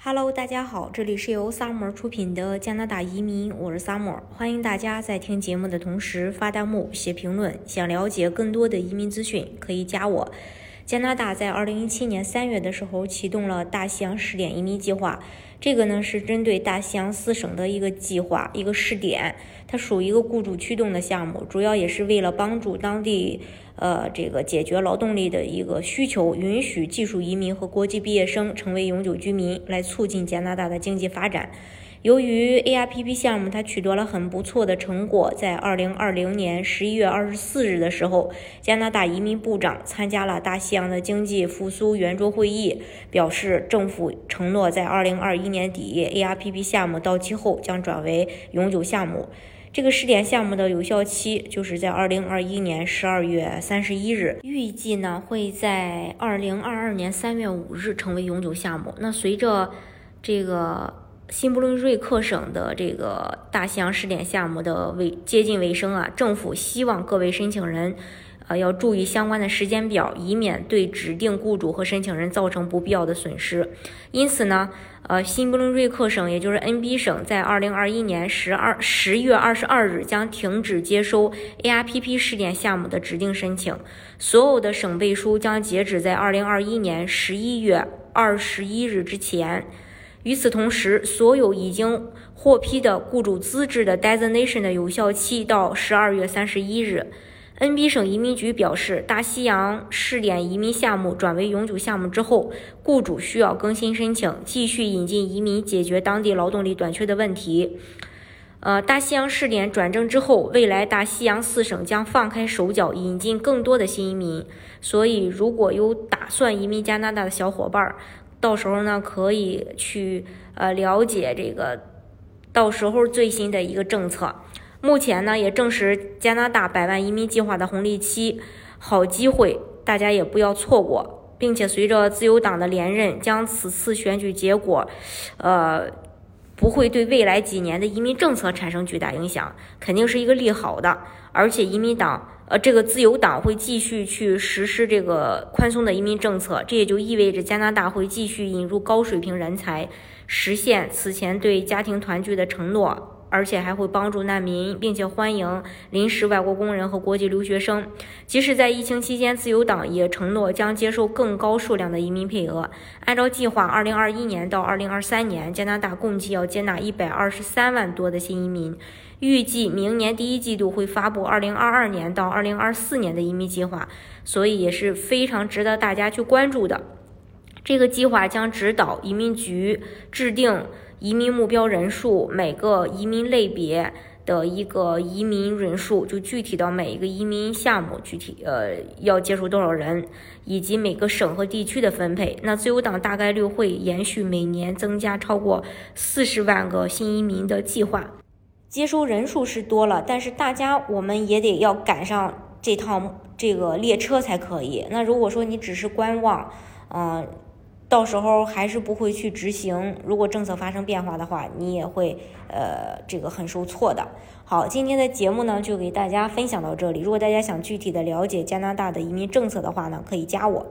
Hello，大家好，这里是由 Summer 出品的加拿大移民，我是 Summer，欢迎大家在听节目的同时发弹幕、写评论。想了解更多的移民资讯，可以加我。加拿大在二零一七年三月的时候启动了大西洋试点移民计划，这个呢是针对大西洋四省的一个计划，一个试点，它属于一个雇主驱动的项目，主要也是为了帮助当地呃这个解决劳动力的一个需求，允许技术移民和国际毕业生成为永久居民，来促进加拿大的经济发展。由于 ARPP 项目它取得了很不错的成果，在二零二零年十一月二十四日的时候，加拿大移民部长参加了大西洋的经济复苏圆桌会议，表示政府承诺在二零二一年底 ARPP 项目到期后将转为永久项目。这个试点项目的有效期就是在二零二一年十二月三十一日，预计呢会在二零二二年三月五日成为永久项目。那随着这个。新布伦瑞克省的这个大西洋试点项目的尾接近尾声啊，政府希望各位申请人，呃，要注意相关的时间表，以免对指定雇主和申请人造成不必要的损失。因此呢，呃，新布伦瑞克省，也就是 NB 省，在二零二一年十二十月二十二日将停止接收 ARPP 试点项目的指定申请，所有的省背书将截止在二零二一年十一月二十一日之前。与此同时，所有已经获批的雇主资质的 designation 的有效期到十二月三十一日。NB 省移民局表示，大西洋试点移民项目转为永久项目之后，雇主需要更新申请，继续引进移民，解决当地劳动力短缺的问题。呃，大西洋试点转正之后，未来大西洋四省将放开手脚，引进更多的新移民。所以，如果有打算移民加拿大的小伙伴儿，到时候呢，可以去呃了解这个，到时候最新的一个政策。目前呢，也证实加拿大百万移民计划的红利期，好机会，大家也不要错过。并且随着自由党的连任，将此次选举结果，呃，不会对未来几年的移民政策产生巨大影响，肯定是一个利好的。而且移民党。呃，这个自由党会继续去实施这个宽松的移民政策，这也就意味着加拿大会继续引入高水平人才，实现此前对家庭团聚的承诺，而且还会帮助难民，并且欢迎临时外国工人和国际留学生。即使在疫情期间，自由党也承诺将接受更高数量的移民配额。按照计划，二零二一年到二零二三年，加拿大共计要接纳一百二十三万多的新移民。预计明年第一季度会发布二零二二年到二零二四年的移民计划，所以也是非常值得大家去关注的。这个计划将指导移民局制定移民目标人数，每个移民类别的一个移民人数，就具体到每一个移民项目具体呃要接收多少人，以及每个省和地区的分配。那自由党大概率会延续每年增加超过四十万个新移民的计划。接收人数是多了，但是大家我们也得要赶上这趟这个列车才可以。那如果说你只是观望，嗯，到时候还是不会去执行。如果政策发生变化的话，你也会呃这个很受挫的。好，今天的节目呢就给大家分享到这里。如果大家想具体的了解加拿大的移民政策的话呢，可以加我。